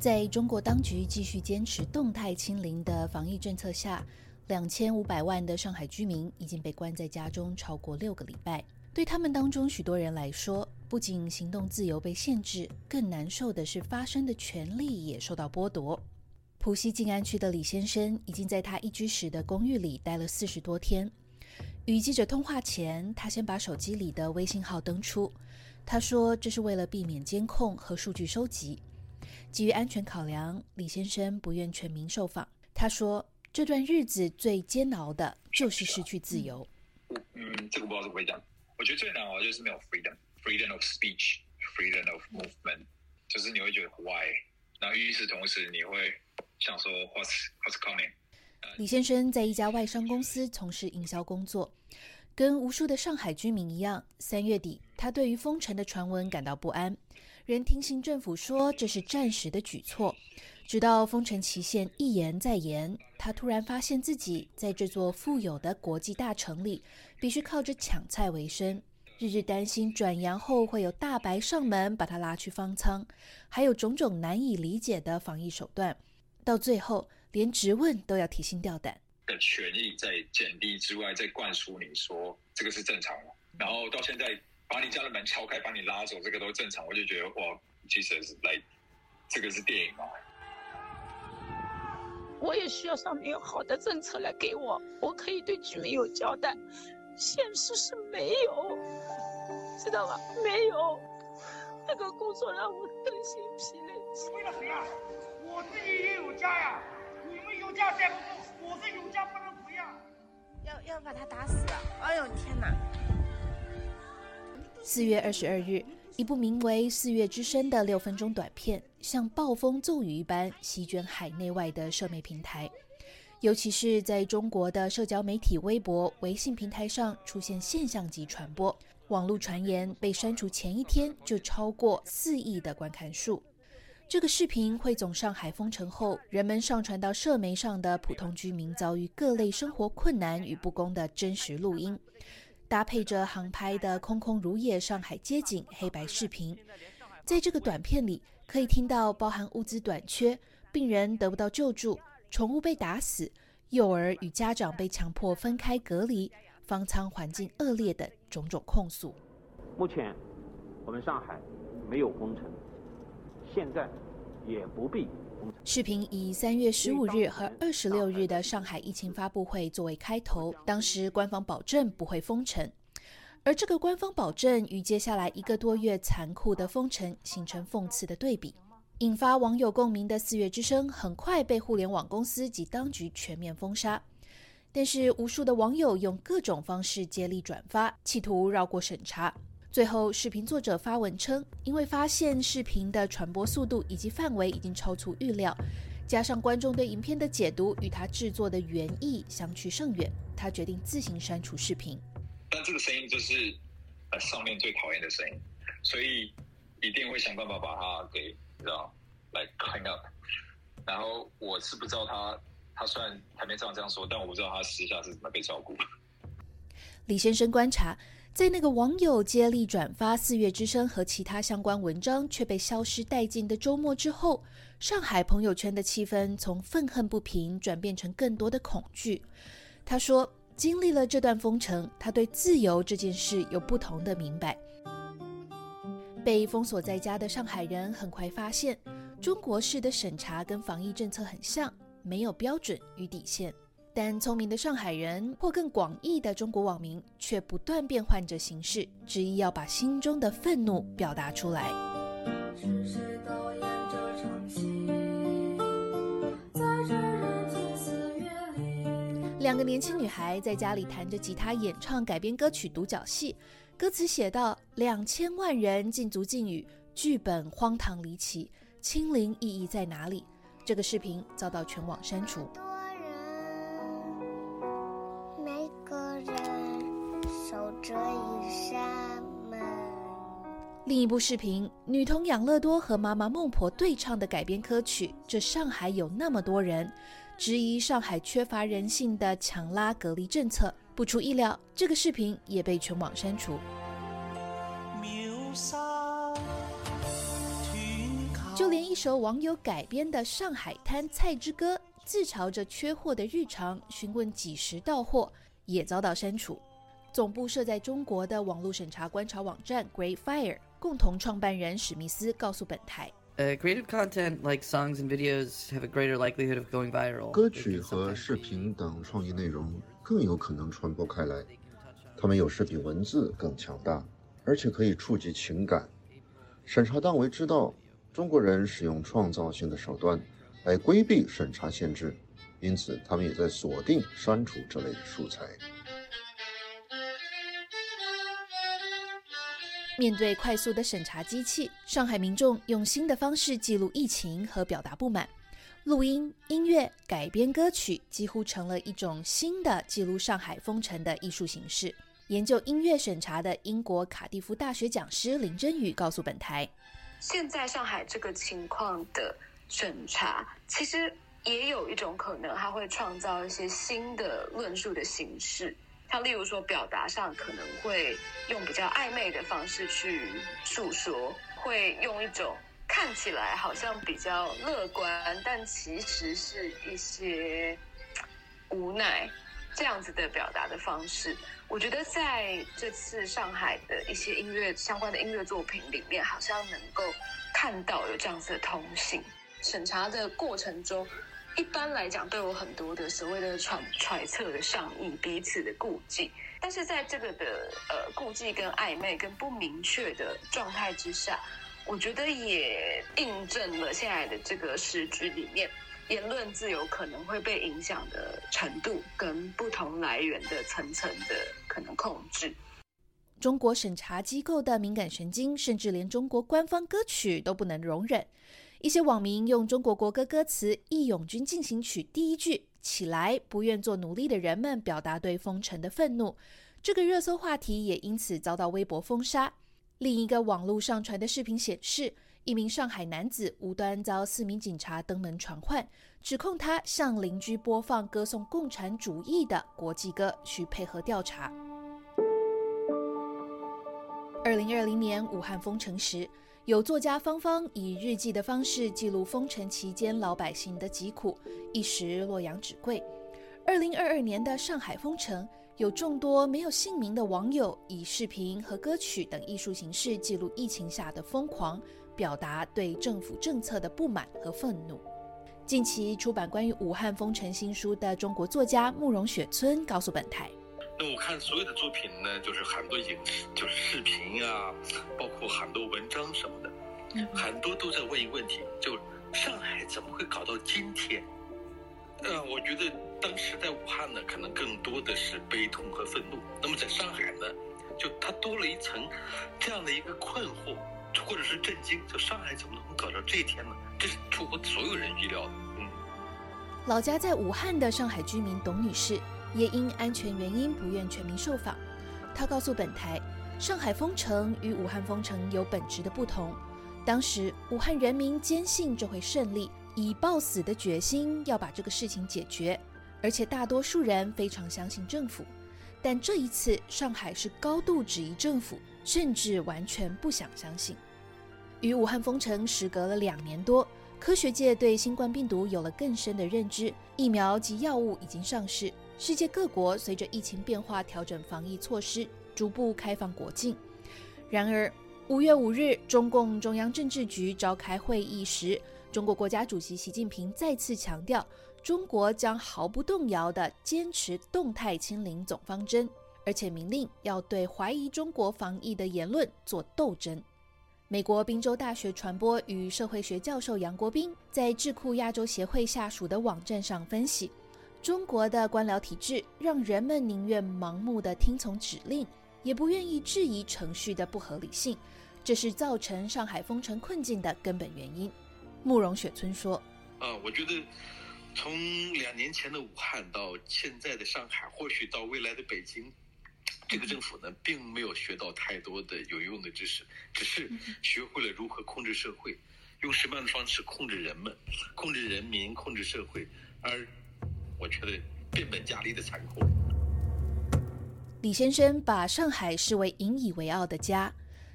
在中国当局继续坚持动态清零的防疫政策下，两千五百万的上海居民已经被关在家中超过六个礼拜。对他们当中许多人来说，不仅行动自由被限制，更难受的是发声的权利也受到剥夺。浦西静安区的李先生已经在他一居室的公寓里待了四十多天。与记者通话前，他先把手机里的微信号登出。他说：“这是为了避免监控和数据收集。”基于安全考量，李先生不愿全民受访。他说：“这段日子最煎熬的就是失去自由。”嗯，这个不知道怎么讲。我觉得最难熬就是没有 freedom，freedom of speech，freedom of movement，就是你会觉得 why，然后与此同时你会想说 what's what's coming。李先生在一家外商公司从事营销工作，跟无数的上海居民一样，三月底他对于封城的传闻感到不安。仍听信政府说这是暂时的举措，直到封城期限一延再延，他突然发现自己在这座富有的国际大城里，必须靠着抢菜为生，日日担心转阳后会有大白上门把他拉去方舱，还有种种难以理解的防疫手段，到最后连质问都要提心吊胆。的权益在减低之外，在灌输你说这个是正常的，然后到现在。把你家的门敲开，把你拉走，这个都正常。我就觉得哇，其实是来，这个是电影嘛。我也需要上面有好的政策来给我，我可以对居民有交代。现实是没有，知道吧？没有，那个工作让我身心疲累。为了谁啊？我自己也有家呀。你们有家带不住，我是有家不能不呀。要要把他打死！哎呦天哪！四月二十二日，一部名为《四月之声》的六分钟短片，像暴风骤雨一般席卷海内外的社媒平台，尤其是在中国的社交媒体微博、微信平台上出现现象级传播。网络传言被删除前一天就超过四亿的观看数。这个视频汇总上海封城后人们上传到社媒上的普通居民遭遇各类生活困难与不公的真实录音。搭配着航拍的空空如也上海街景黑白视频，在这个短片里可以听到包含物资短缺、病人得不到救助、宠物被打死、幼儿与家长被强迫分开隔离、方舱环境恶劣等种种控诉。目前我们上海没有封城，现在也不必。视频以三月十五日和二十六日的上海疫情发布会作为开头，当时官方保证不会封城，而这个官方保证与接下来一个多月残酷的封城形成讽刺的对比，引发网友共鸣的《四月之声》很快被互联网公司及当局全面封杀，但是无数的网友用各种方式接力转发，企图绕过审查。最后，视频作者发文称，因为发现视频的传播速度以及范围已经超出预料，加上观众对影片的解读与他制作的原意相去甚远，他决定自行删除视频。但这个声音就是呃上面最讨厌的声音，所以一定会想办法把它给知道来 clean up。然后我是不知道他，他虽然台面上这样说，但我不知道他私下是怎么被照顾。李先生观察。在那个网友接力转发《四月之声》和其他相关文章却被消失殆尽的周末之后，上海朋友圈的气氛从愤恨不平转变成更多的恐惧。他说：“经历了这段封城，他对自由这件事有不同的明白。”被封锁在家的上海人很快发现，中国式的审查跟防疫政策很像，没有标准与底线。但聪明的上海人或更广义的中国网民却不断变换着形式，执意要把心中的愤怒表达出来。两个年轻女孩在家里弹着吉他演唱改编歌曲《独角戏》，歌词写道：“两千万人禁足禁语，剧本荒唐离奇，清零意义在哪里？”这个视频遭到全网删除。另一部视频，女童养乐多和妈妈孟婆对唱的改编歌曲《这上海有那么多人》，质疑上海缺乏人性的强拉隔离政策。不出意料，这个视频也被全网删除。就连一首网友改编的《上海滩菜之歌》，自嘲着缺货的日常，询问几时到货，也遭到删除。总部设在中国的网络审查观察网站 Great Fire 共同创办人史密斯告诉本台。Uh, creative content like songs and videos have a greater likelihood of going viral. 歌曲和视频等创意内容更有可能传播开来，它们有时比文字更强大，而且可以触及情感。审查单位知道中国人使用创造性的手段来规避审查限制，因此他们也在锁定删除这类素材。面对快速的审查机器，上海民众用新的方式记录疫情和表达不满。录音、音乐、改编歌曲几乎成了一种新的记录上海封城的艺术形式。研究音乐审查的英国卡蒂夫大学讲师林真宇告诉本台：“现在上海这个情况的审查，其实也有一种可能，它会创造一些新的论述的形式。”他例如说，表达上可能会用比较暧昧的方式去诉说，会用一种看起来好像比较乐观，但其实是一些无奈这样子的表达的方式。我觉得在这次上海的一些音乐相关的音乐作品里面，好像能够看到有这样子的通信。审查的过程中。一般来讲，都有很多的所谓的揣揣测的上意，彼此的顾忌。但是在这个的呃顾忌跟暧昧跟不明确的状态之下，我觉得也印证了现在的这个时局里面，言论自由可能会被影响的程度跟不同来源的层层的可能控制。中国审查机构的敏感神经，甚至连中国官方歌曲都不能容忍。一些网民用中国国歌歌词《义勇军进行曲》第一句“起来，不愿做奴隶的人们”表达对封城的愤怒，这个热搜话题也因此遭到微博封杀。另一个网络上传的视频显示，一名上海男子无端遭四名警察登门传唤，指控他向邻居播放歌颂共产主义的国际歌，需配合调查。二零二零年武汉封城时。有作家芳芳以日记的方式记录封城期间老百姓的疾苦，一时洛阳纸贵。二零二二年的上海封城，有众多没有姓名的网友以视频和歌曲等艺术形式记录疫情下的疯狂，表达对政府政策的不满和愤怒。近期出版关于武汉封城新书的中国作家慕容雪村告诉本台。那我看所有的作品呢，就是很多影视，就是视频啊，包括很多文章什么的，很多都在问一个问题：就上海怎么会搞到今天？呃，我觉得当时在武汉呢，可能更多的是悲痛和愤怒；那么在上海呢，就它多了一层这样的一个困惑，或者是震惊：就上海怎么能搞到这一天呢？这是出乎所有人预料的。嗯，老家在武汉的上海居民董女士。也因安全原因不愿全民受访。他告诉本台，上海封城与武汉封城有本质的不同。当时武汉人民坚信这会胜利，以抱死的决心要把这个事情解决，而且大多数人非常相信政府。但这一次，上海是高度质疑政府，甚至完全不想相信。与武汉封城时隔了两年多，科学界对新冠病毒有了更深的认知，疫苗及药物已经上市。世界各国随着疫情变化调整防疫措施，逐步开放国境。然而，五月五日，中共中央政治局召开会议时，中国国家主席习近平再次强调，中国将毫不动摇地坚持动态清零总方针，而且明令要对怀疑中国防疫的言论做斗争。美国宾州大学传播与社会学教授杨国斌在智库亚洲协会下属的网站上分析。中国的官僚体制让人们宁愿盲目的听从指令，也不愿意质疑程序的不合理性，这是造成上海封城困境的根本原因。慕容雪村说：“啊，我觉得从两年前的武汉到现在的上海，或许到未来的北京，这个政府呢，并没有学到太多的有用的知识，只是学会了如何控制社会，用什么样的方式控制人们、控制人民、控制社会，而。”我觉得变本加厉的残酷。李先生把上海视为引以为傲的家，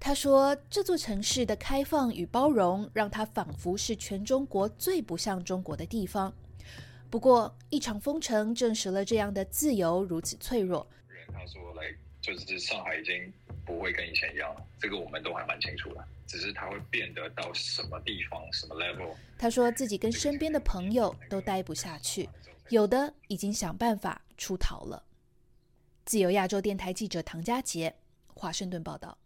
他说：“这座城市的开放与包容，让他仿佛是全中国最不像中国的地方。不过，一场封城证实了这样的自由如此脆弱。”他说：“来，就是上海已经不会跟以前一样了，这个我们都还蛮清楚的。只是它会变得到什么地方、什么 level。”他说自己跟身边的朋友都待不下去，有的已经想办法出逃了。自由亚洲电台记者唐佳杰，华盛顿报道。